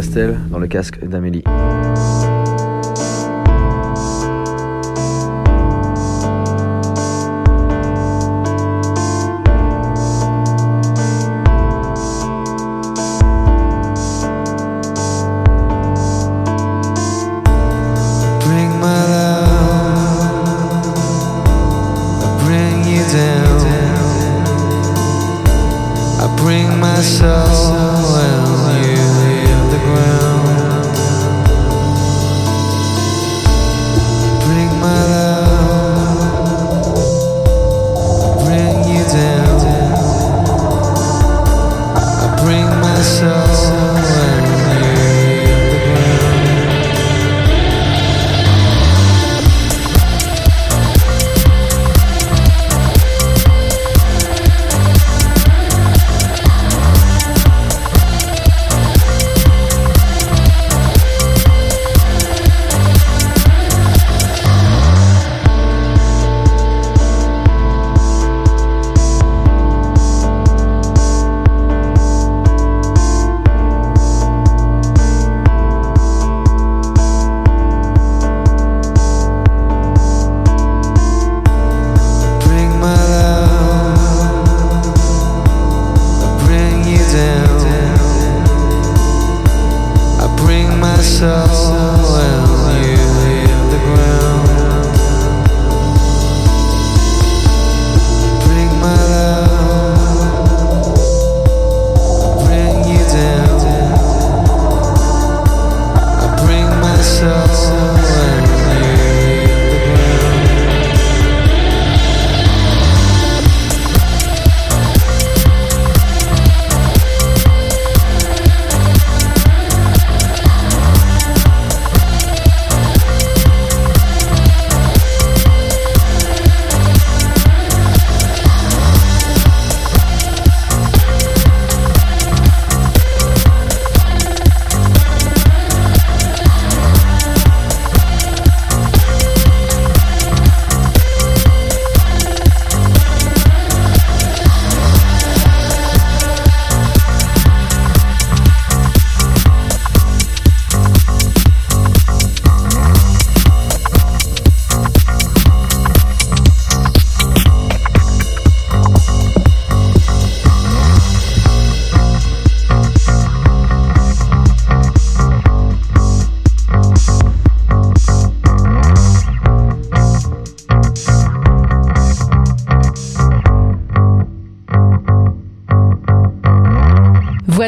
Castel dans le casque d'Amélie. bring my soul.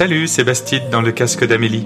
Salut, c'est dans le casque d'Amélie.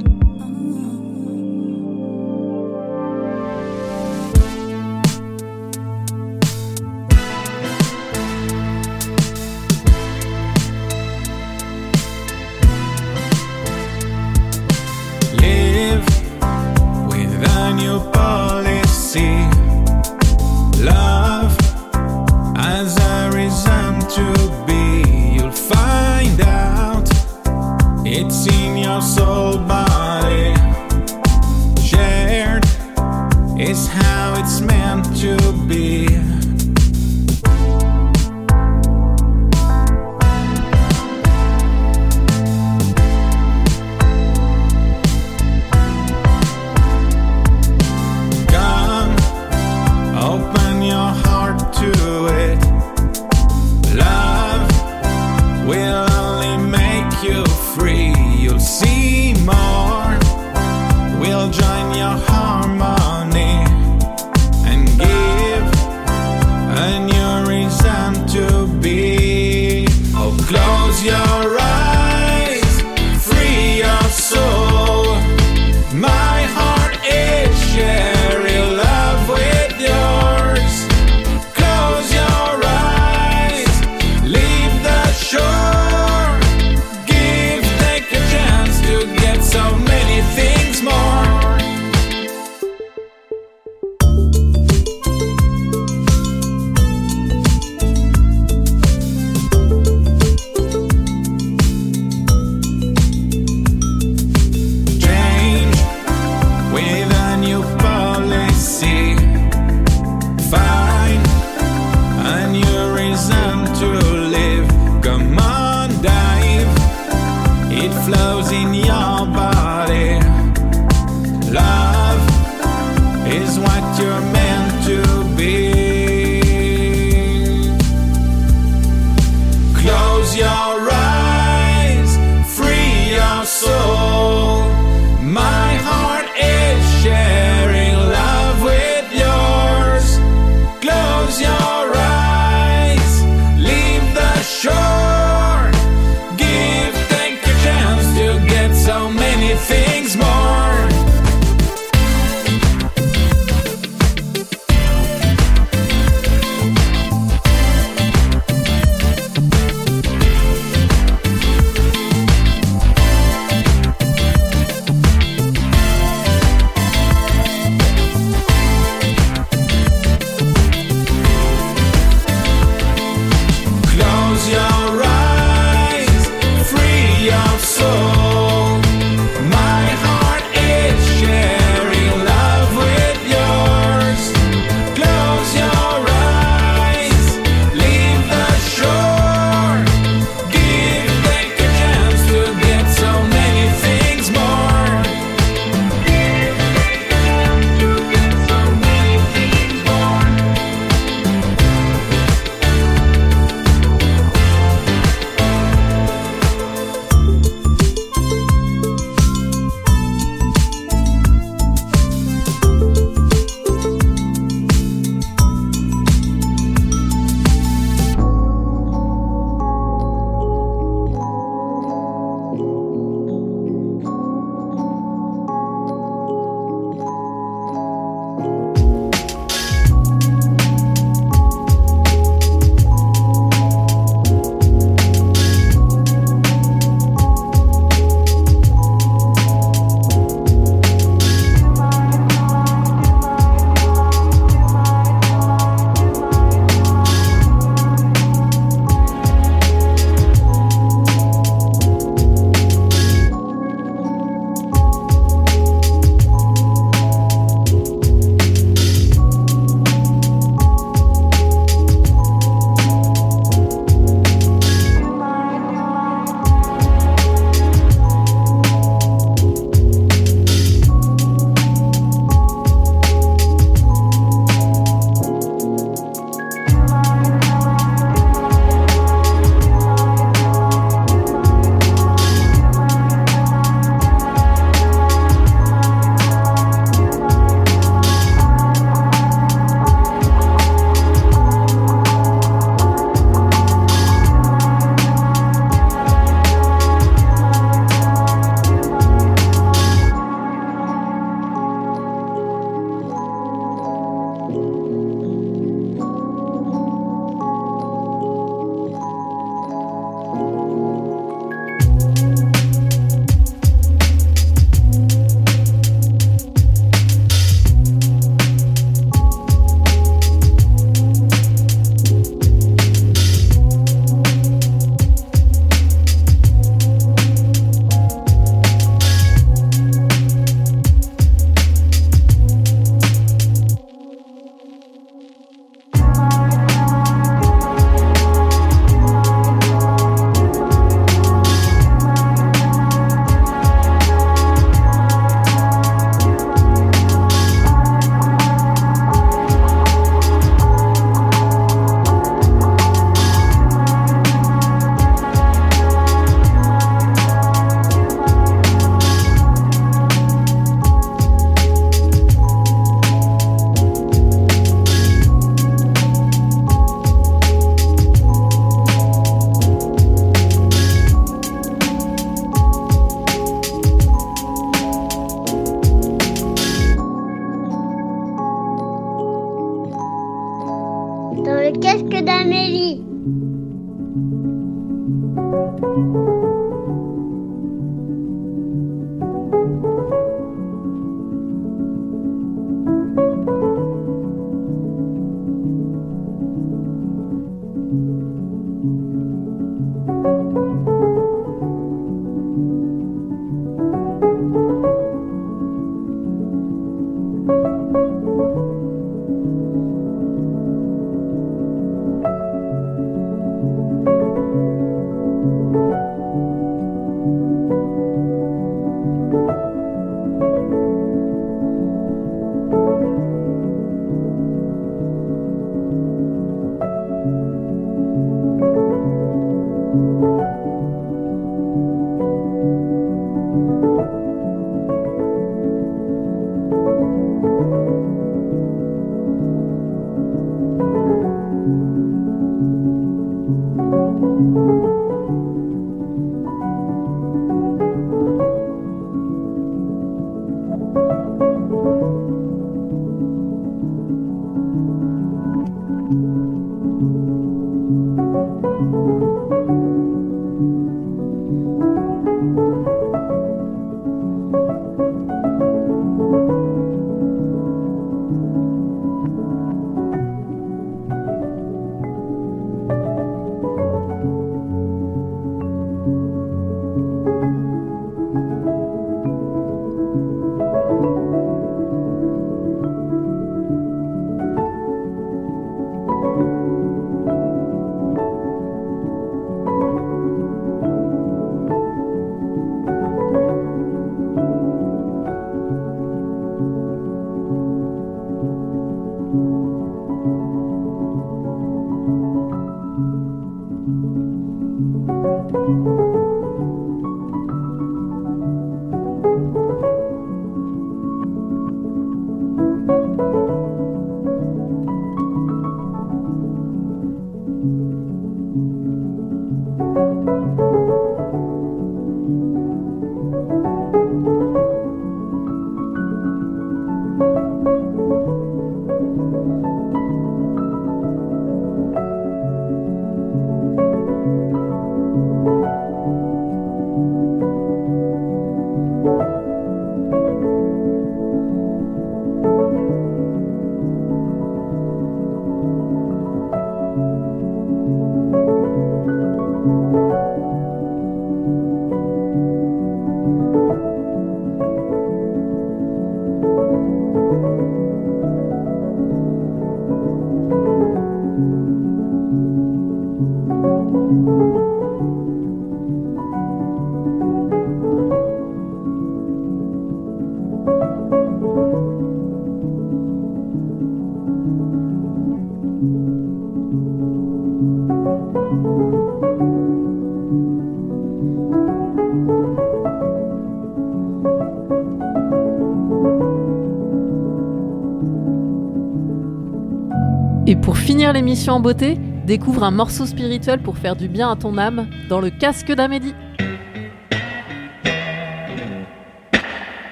L'émission en beauté, découvre un morceau spirituel pour faire du bien à ton âme dans le casque d'Amélie.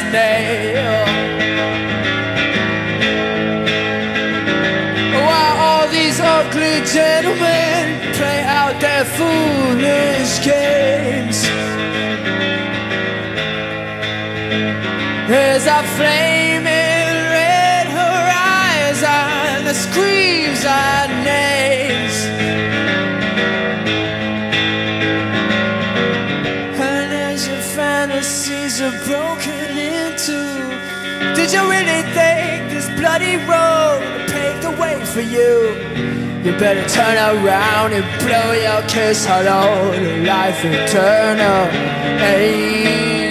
Last nail. While all these ugly gentlemen play out their foolish games. There's a flame broken into, did you really think this bloody road would pave the way for you? You better turn around and blow your kiss hello to life eternal, angel.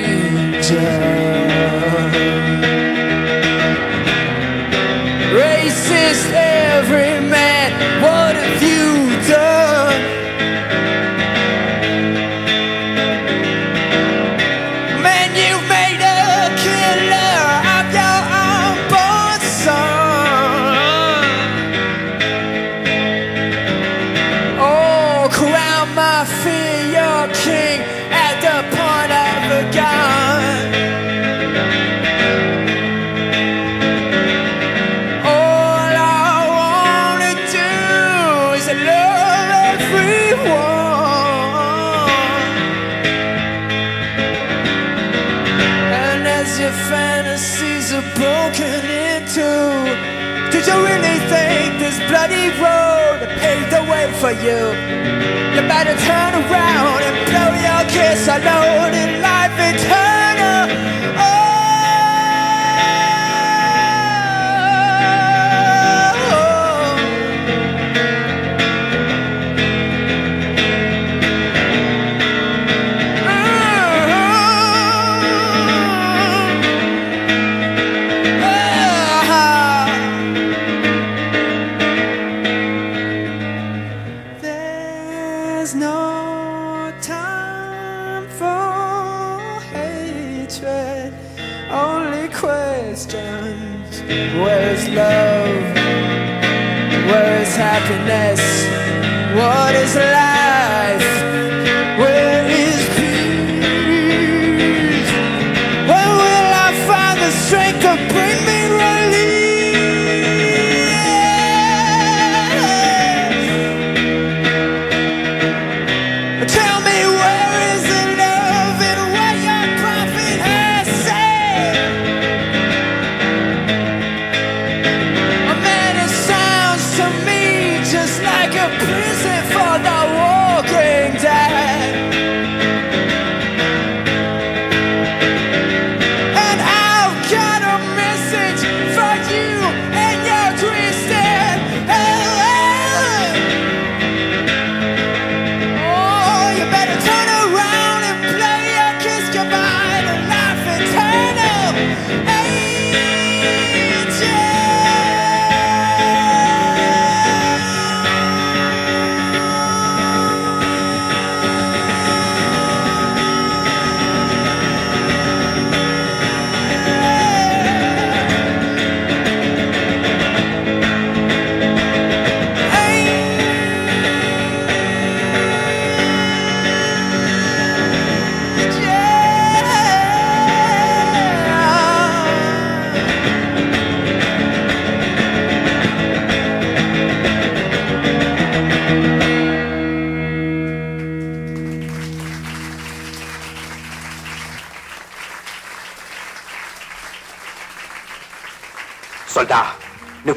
Broken into, did you really think this bloody road paved the way for you? You better turn around and blow your kiss alone in life eternal. hands. Where is love? Where is happiness? What is life?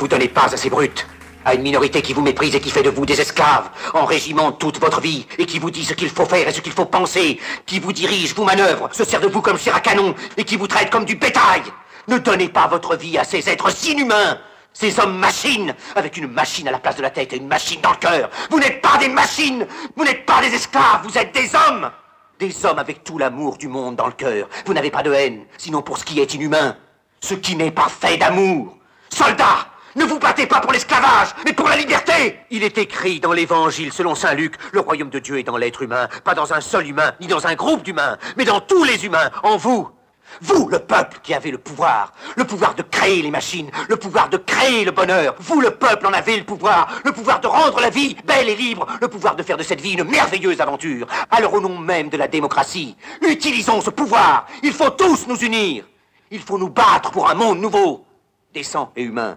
Vous donnez pas à ces brutes, à une minorité qui vous méprise et qui fait de vous des esclaves, en régiment toute votre vie, et qui vous dit ce qu'il faut faire et ce qu'il faut penser, qui vous dirige, vous manœuvre, se sert de vous comme chair à canon, et qui vous traite comme du bétail. Ne donnez pas votre vie à ces êtres inhumains, ces hommes machines, avec une machine à la place de la tête et une machine dans le cœur. Vous n'êtes pas des machines, vous n'êtes pas des esclaves, vous êtes des hommes. Des hommes avec tout l'amour du monde dans le cœur. Vous n'avez pas de haine, sinon pour ce qui est inhumain. Ce qui n'est pas fait d'amour. Soldats, ne vous battez pas pour l'esclavage, mais pour la liberté Il est écrit dans l'évangile selon saint Luc, le royaume de Dieu est dans l'être humain, pas dans un seul humain, ni dans un groupe d'humains, mais dans tous les humains, en vous. Vous, le peuple qui avez le pouvoir, le pouvoir de créer les machines, le pouvoir de créer le bonheur. Vous, le peuple, en avez le pouvoir, le pouvoir de rendre la vie belle et libre, le pouvoir de faire de cette vie une merveilleuse aventure. Alors au nom même de la démocratie, utilisons ce pouvoir. Il faut tous nous unir. Il faut nous battre pour un monde nouveau, décent et humain,